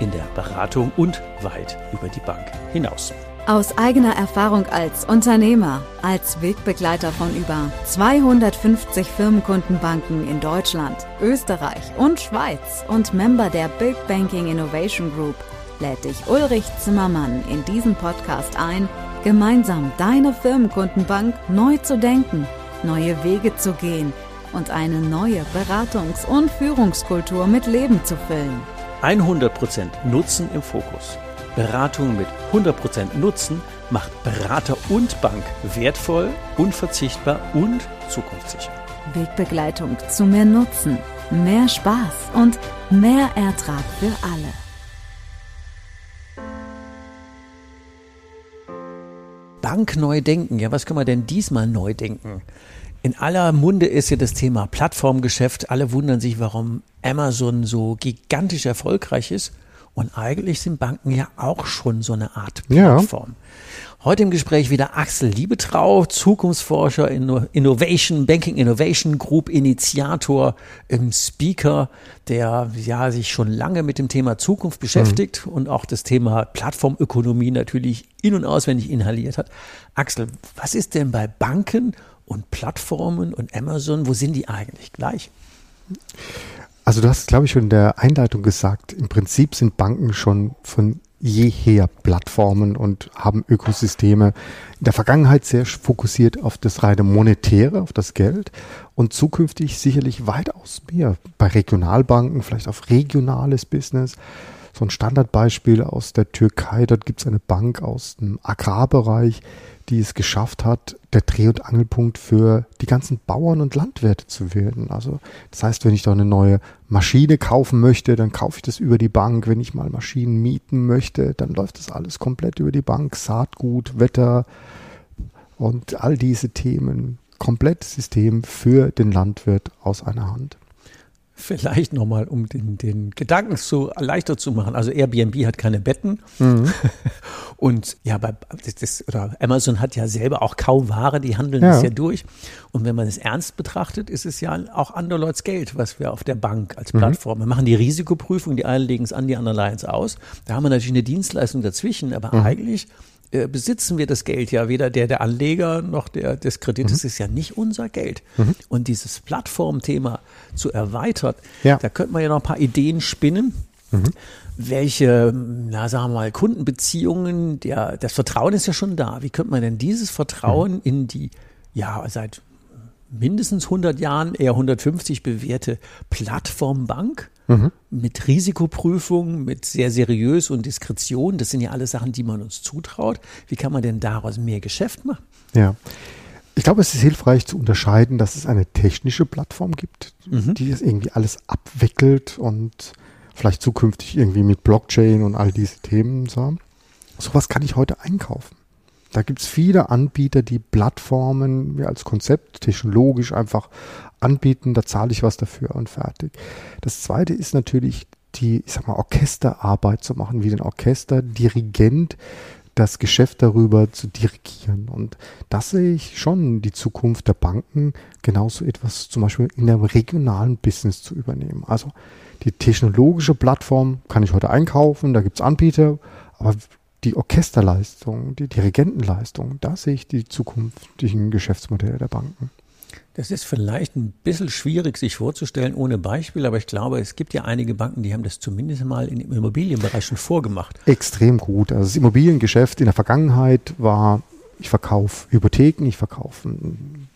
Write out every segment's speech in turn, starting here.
in der Beratung und weit über die Bank hinaus. Aus eigener Erfahrung als Unternehmer, als Wegbegleiter von über 250 Firmenkundenbanken in Deutschland, Österreich und Schweiz und Member der Big Banking Innovation Group lädt dich Ulrich Zimmermann in diesen Podcast ein, gemeinsam deine Firmenkundenbank neu zu denken, neue Wege zu gehen und eine neue Beratungs- und Führungskultur mit Leben zu füllen. 100% Nutzen im Fokus. Beratung mit 100% Nutzen macht Berater und Bank wertvoll, unverzichtbar und zukunftssicher. Wegbegleitung zu mehr Nutzen, mehr Spaß und mehr Ertrag für alle. Bank neu denken. Ja, was können wir denn diesmal neu denken? In aller Munde ist ja das Thema Plattformgeschäft. Alle wundern sich, warum Amazon so gigantisch erfolgreich ist. Und eigentlich sind Banken ja auch schon so eine Art Plattform. Ja. Heute im Gespräch wieder Axel Liebetrau, Zukunftsforscher, Innovation, Banking Innovation Group Initiator, Speaker, der ja sich schon lange mit dem Thema Zukunft beschäftigt mhm. und auch das Thema Plattformökonomie natürlich in- und auswendig inhaliert hat. Axel, was ist denn bei Banken und Plattformen und Amazon, wo sind die eigentlich gleich? Also du hast, glaube ich, schon in der Einleitung gesagt, im Prinzip sind Banken schon von jeher Plattformen und haben Ökosysteme in der Vergangenheit sehr fokussiert auf das reine Monetäre, auf das Geld und zukünftig sicherlich weitaus mehr bei Regionalbanken, vielleicht auf regionales Business. So ein Standardbeispiel aus der Türkei, dort gibt es eine Bank aus dem Agrarbereich, die es geschafft hat, der Dreh- und Angelpunkt für die ganzen Bauern und Landwirte zu werden. Also das heißt, wenn ich da eine neue Maschine kaufen möchte, dann kaufe ich das über die Bank. Wenn ich mal Maschinen mieten möchte, dann läuft das alles komplett über die Bank. Saatgut, Wetter und all diese Themen. Komplettes System für den Landwirt aus einer Hand. Vielleicht nochmal, um den, den Gedanken so leichter zu machen. Also Airbnb hat keine Betten. Mhm. Und ja, bei, das, oder Amazon hat ja selber auch kaum Ware, die handeln ja. das ja durch. Und wenn man es ernst betrachtet, ist es ja auch anderlorts Geld, was wir auf der Bank als mhm. Plattform. Mhm. Wir machen die Risikoprüfung, die einen legen es an, die anderen leihen es aus. Da haben wir natürlich eine Dienstleistung dazwischen, aber mhm. eigentlich äh, besitzen wir das Geld ja weder der der Anleger noch der des Kredites mhm. ist ja nicht unser Geld. Mhm. Und dieses Plattformthema zu erweitern, ja. da könnte man ja noch ein paar Ideen spinnen. Mhm. Welche, na sagen wir mal, Kundenbeziehungen, der, das Vertrauen ist ja schon da. Wie könnte man denn dieses Vertrauen mhm. in die, ja, seit mindestens 100 Jahren, eher 150 bewährte Plattformbank mhm. mit Risikoprüfung, mit sehr seriös und Diskretion. Das sind ja alles Sachen, die man uns zutraut. Wie kann man denn daraus mehr Geschäft machen? Ja. Ich glaube, es ist hilfreich zu unterscheiden, dass es eine technische Plattform gibt, mhm. die das irgendwie alles abwickelt und vielleicht zukünftig irgendwie mit Blockchain und all diese Themen so. Sowas kann ich heute einkaufen. Da gibt es viele Anbieter, die Plattformen als Konzept technologisch einfach anbieten. Da zahle ich was dafür und fertig. Das zweite ist natürlich die, ich sag mal, Orchesterarbeit zu machen, wie den Orchesterdirigent das Geschäft darüber zu dirigieren. Und das sehe ich schon die Zukunft der Banken, genauso etwas zum Beispiel in einem regionalen Business zu übernehmen. Also die technologische Plattform kann ich heute einkaufen, da gibt es Anbieter, aber die Orchesterleistung, die Dirigentenleistung, da sehe ich die zukünftigen Geschäftsmodelle der Banken. Das ist vielleicht ein bisschen schwierig sich vorzustellen ohne Beispiel, aber ich glaube, es gibt ja einige Banken, die haben das zumindest mal im Immobilienbereich schon vorgemacht. Extrem gut. Also das Immobiliengeschäft in der Vergangenheit war, ich verkaufe Hypotheken, ich verkaufe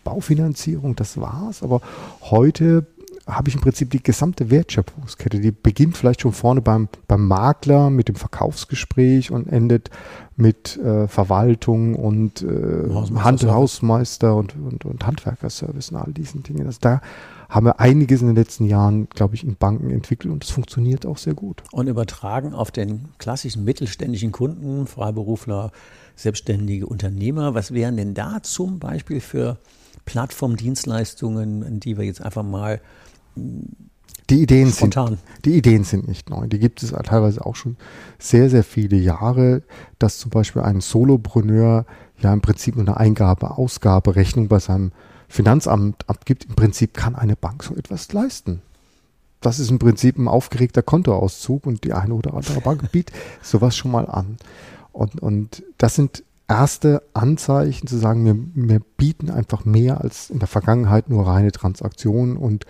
Baufinanzierung, das war's. Aber heute habe ich im Prinzip die gesamte Wertschöpfungskette. Die beginnt vielleicht schon vorne beim, beim Makler mit dem Verkaufsgespräch und endet mit äh, Verwaltung und äh, Hand, Hausmeister und, und, und Handwerkerservice und all diesen Dingen. Also da haben wir einiges in den letzten Jahren, glaube ich, in Banken entwickelt und es funktioniert auch sehr gut. Und übertragen auf den klassischen mittelständischen Kunden, Freiberufler, selbstständige Unternehmer. Was wären denn da zum Beispiel für Plattformdienstleistungen, die wir jetzt einfach mal die Ideen, sind, die Ideen sind nicht neu. Die gibt es teilweise auch schon sehr, sehr viele Jahre, dass zum Beispiel ein Solopreneur ja im Prinzip nur eine Eingabe, Ausgabe, Rechnung bei seinem Finanzamt abgibt. Im Prinzip kann eine Bank so etwas leisten. Das ist im Prinzip ein aufgeregter Kontoauszug und die eine oder andere Bank bietet sowas schon mal an. Und, und das sind erste Anzeichen zu sagen, wir, wir bieten einfach mehr als in der Vergangenheit nur reine Transaktionen und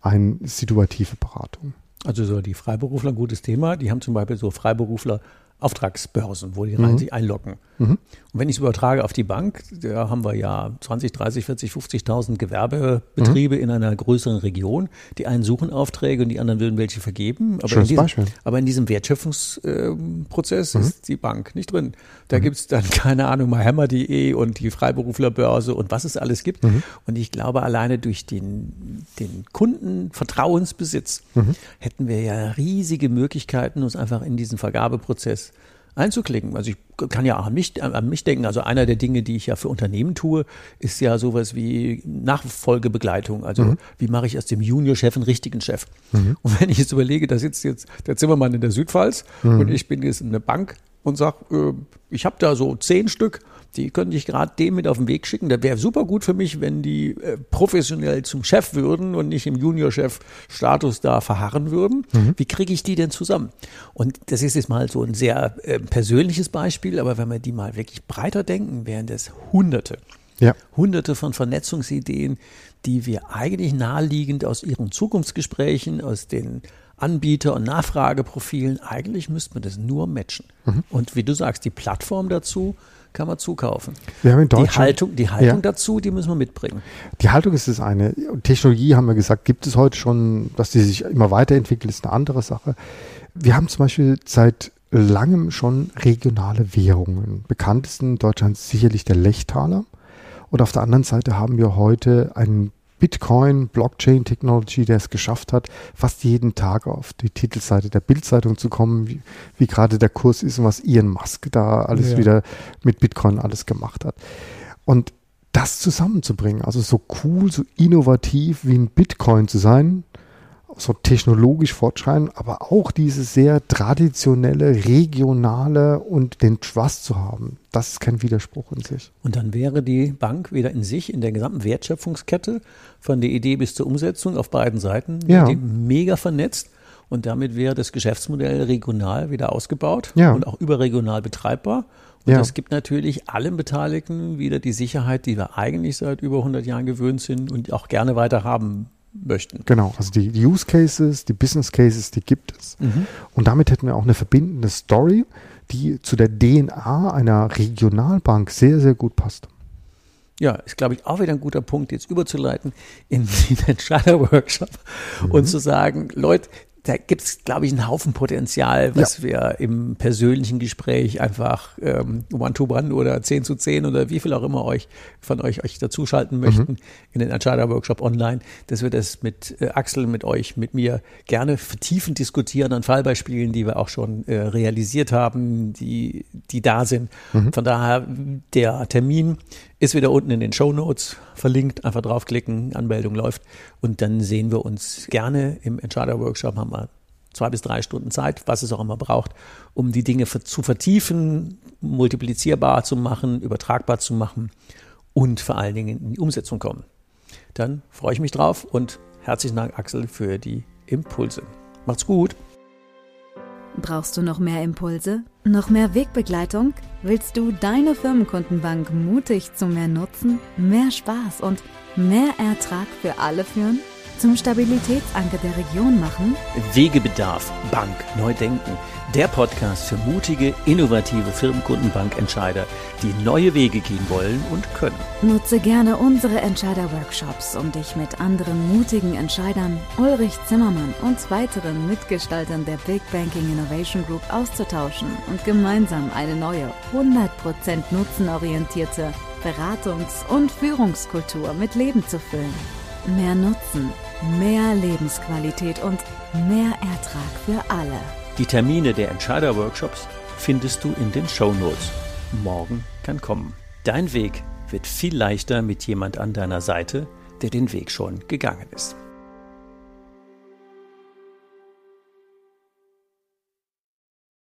eine situative Beratung. Also so die Freiberufler, ein gutes Thema. Die haben zum Beispiel so Freiberufler Auftragsbörsen, wo die rein mhm. sich einloggen. Mhm. Und wenn ich es übertrage auf die Bank, da haben wir ja 20, 30, 40, 50.000 Gewerbebetriebe mhm. in einer größeren Region. Die einen suchen Aufträge und die anderen würden welche vergeben. Aber, in diesem, Beispiel. aber in diesem Wertschöpfungsprozess ähm, ist die Bank nicht drin. Da mhm. gibt's dann, keine Ahnung, mal hammer.de und die Freiberuflerbörse und was es alles gibt. Mhm. Und ich glaube, alleine durch den, den Kundenvertrauensbesitz mhm. hätten wir ja riesige Möglichkeiten, uns einfach in diesen Vergabeprozess einzuklicken. Also ich kann ja auch an mich, an mich denken. Also einer der Dinge, die ich ja für Unternehmen tue, ist ja sowas wie Nachfolgebegleitung. Also mhm. wie mache ich aus dem Juniorchef einen richtigen Chef? Mhm. Und wenn ich jetzt überlege, da sitzt jetzt der Zimmermann in der Südpfalz mhm. und ich bin jetzt in der Bank und sage, äh, ich habe da so zehn Stück, die könnte ich gerade dem mit auf den Weg schicken. Das wäre super gut für mich, wenn die äh, professionell zum Chef würden und nicht im Juniorchef-Status da verharren würden. Mhm. Wie kriege ich die denn zusammen? Und das ist jetzt mal so ein sehr äh, persönliches Beispiel, aber wenn wir die mal wirklich breiter denken, wären das Hunderte. Ja. Hunderte von Vernetzungsideen, die wir eigentlich naheliegend aus ihren Zukunftsgesprächen, aus den Anbieter- und Nachfrageprofilen, eigentlich müsste man das nur matchen. Mhm. Und wie du sagst, die Plattform dazu kann man zukaufen. Wir haben in die Haltung, die Haltung ja. dazu, die müssen wir mitbringen. Die Haltung ist das eine. Technologie haben wir gesagt, gibt es heute schon, dass die sich immer weiterentwickelt, ist eine andere Sache. Wir haben zum Beispiel seit langem schon regionale Währungen. Bekanntesten in Deutschland sicherlich der Lechtaler. Und auf der anderen Seite haben wir heute einen Bitcoin, Blockchain Technology, der es geschafft hat, fast jeden Tag auf die Titelseite der Bildzeitung zu kommen, wie, wie gerade der Kurs ist und was Elon Musk da alles ja. wieder mit Bitcoin alles gemacht hat. Und das zusammenzubringen, also so cool, so innovativ wie ein Bitcoin zu sein, so technologisch fortschreiten, aber auch dieses sehr traditionelle, regionale und den Trust zu haben. Das ist kein Widerspruch in sich. Und dann wäre die Bank wieder in sich in der gesamten Wertschöpfungskette von der Idee bis zur Umsetzung auf beiden Seiten ja. mega vernetzt. Und damit wäre das Geschäftsmodell regional wieder ausgebaut ja. und auch überregional betreibbar. Und ja. das gibt natürlich allen Beteiligten wieder die Sicherheit, die wir eigentlich seit über 100 Jahren gewöhnt sind und auch gerne weiter haben möchten. Genau, also die, Use Cases, die Business Cases, die gibt es. Mhm. Und damit hätten wir auch eine verbindende Story, die zu der DNA einer Regionalbank sehr, sehr gut passt. Ja, ist, glaube ich, auch wieder ein guter Punkt, jetzt überzuleiten in den Entscheider-Workshop mhm. und zu sagen, Leute, da gibt es, glaube ich, einen Haufen Potenzial, was ja. wir im persönlichen Gespräch einfach ähm, One-to-One oder 10 zu 10 oder wie viel auch immer euch von euch euch dazuschalten mhm. möchten mhm. in den Entscheider-Workshop online, dass wir das mit äh, Axel, mit euch, mit mir gerne vertiefend diskutieren an Fallbeispielen, die wir auch schon äh, realisiert haben, die, die da sind. Mhm. Von daher, der Termin ist wieder unten in den Show Notes verlinkt. Einfach draufklicken, Anmeldung läuft. Und dann sehen wir uns gerne im Entscheider-Workshop. Haben wir zwei bis drei Stunden Zeit, was es auch immer braucht, um die Dinge zu vertiefen, multiplizierbar zu machen, übertragbar zu machen und vor allen Dingen in die Umsetzung kommen. Dann freue ich mich drauf und herzlichen Dank, Axel, für die Impulse. Macht's gut. Brauchst du noch mehr Impulse? Noch mehr Wegbegleitung? Willst du deine Firmenkundenbank mutig zu mehr Nutzen, mehr Spaß und mehr Ertrag für alle führen? zum Stabilitätsanker der Region machen? Wegebedarf, Bank, neu denken. Der Podcast für mutige, innovative Firmenkundenbankentscheider, die neue Wege gehen wollen und können. Nutze gerne unsere Entscheider-Workshops, um dich mit anderen mutigen Entscheidern, Ulrich Zimmermann und weiteren Mitgestaltern der Big Banking Innovation Group auszutauschen und gemeinsam eine neue, 100% nutzenorientierte Beratungs- und Führungskultur mit Leben zu füllen. Mehr Nutzen, mehr Lebensqualität und mehr Ertrag für alle. Die Termine der Entscheider-Workshops findest du in den Show Notes. Morgen kann kommen. Dein Weg wird viel leichter mit jemand an deiner Seite, der den Weg schon gegangen ist.